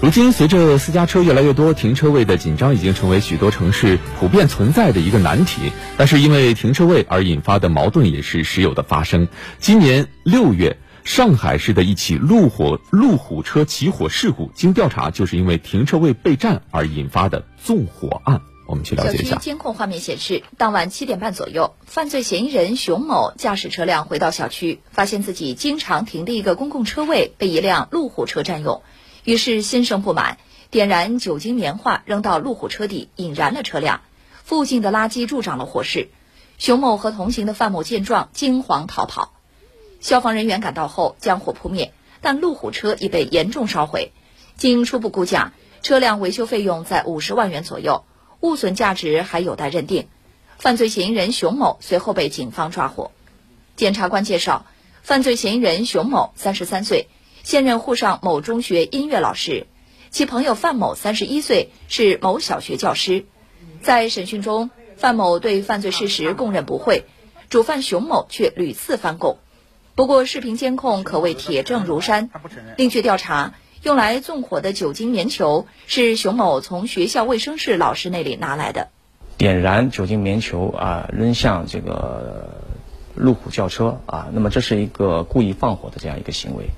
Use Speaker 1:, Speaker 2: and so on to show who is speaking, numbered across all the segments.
Speaker 1: 如今，随着私家车越来越多，停车位的紧张已经成为许多城市普遍存在的一个难题。但是，因为停车位而引发的矛盾也是时有的发生。今年六月，上海市的一起路火路虎车起火事故，经调查就是因为停车位被占而引发的纵火案。我们去了解一下。
Speaker 2: 小区监控画面显示，当晚七点半左右，犯罪嫌疑人熊某驾驶车辆回到小区，发现自己经常停的一个公共车位被一辆路虎车占用。于是心生不满，点燃酒精棉花扔到路虎车底，引燃了车辆。附近的垃圾助长了火势。熊某和同行的范某见状惊慌逃跑。消防人员赶到后将火扑灭，但路虎车已被严重烧毁。经初步估价，车辆维修费用在五十万元左右，物损价值还有待认定。犯罪嫌疑人熊某随后被警方抓获。检察官介绍，犯罪嫌疑人熊某三十三岁。现任沪上某中学音乐老师，其朋友范某三十一岁，是某小学教师。在审讯中，范某对犯罪事实供认不讳，主犯熊某却屡次翻供。不过，视频监控可谓铁证如山。另据调查，用来纵火的酒精棉球是熊某从学校卫生室老师那里拿来的。
Speaker 3: 点燃酒精棉球啊，扔向这个路虎轿车啊，那么这是一个故意放火的这样一个行为。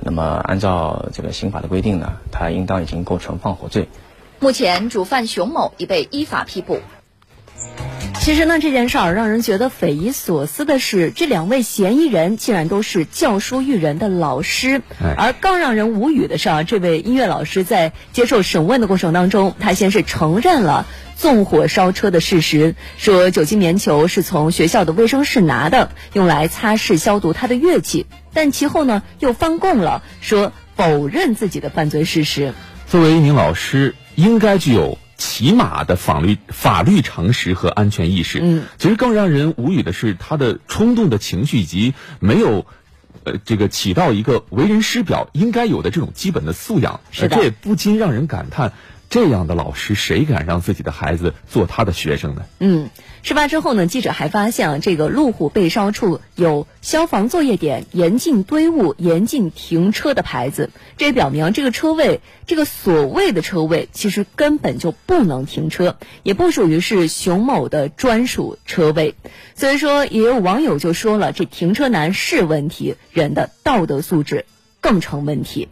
Speaker 3: 那么，按照这个刑法的规定呢，他应当已经构成放火罪。
Speaker 2: 目前，主犯熊某已被依法批捕。
Speaker 4: 其实呢，这件事儿让人觉得匪夷所思的是，这两位嫌疑人竟然都是教书育人的老师。而更让人无语的是啊，这位音乐老师在接受审问的过程当中，他先是承认了纵火烧车的事实，说酒精棉球是从学校的卫生室拿的，用来擦拭消毒他的乐器。但其后呢，又翻供了，说否认自己的犯罪事实。
Speaker 1: 作为一名老师，应该具有起码的法律法律常识和安全意识。
Speaker 4: 嗯，
Speaker 1: 其实更让人无语的是，他的冲动的情绪以及没有，呃，这个起到一个为人师表应该有的这种基本的素养。
Speaker 4: 是的，
Speaker 1: 这也不禁让人感叹。这样的老师，谁敢让自己的孩子做他的学生呢？
Speaker 4: 嗯，事发之后呢，记者还发现啊这个路虎被烧处有消防作业点、严禁堆物、严禁停车的牌子，这也表明这个车位，这个所谓的车位，其实根本就不能停车，也不属于是熊某的专属车位。所以说，也有网友就说了，这停车难是问题，人的道德素质更成问题。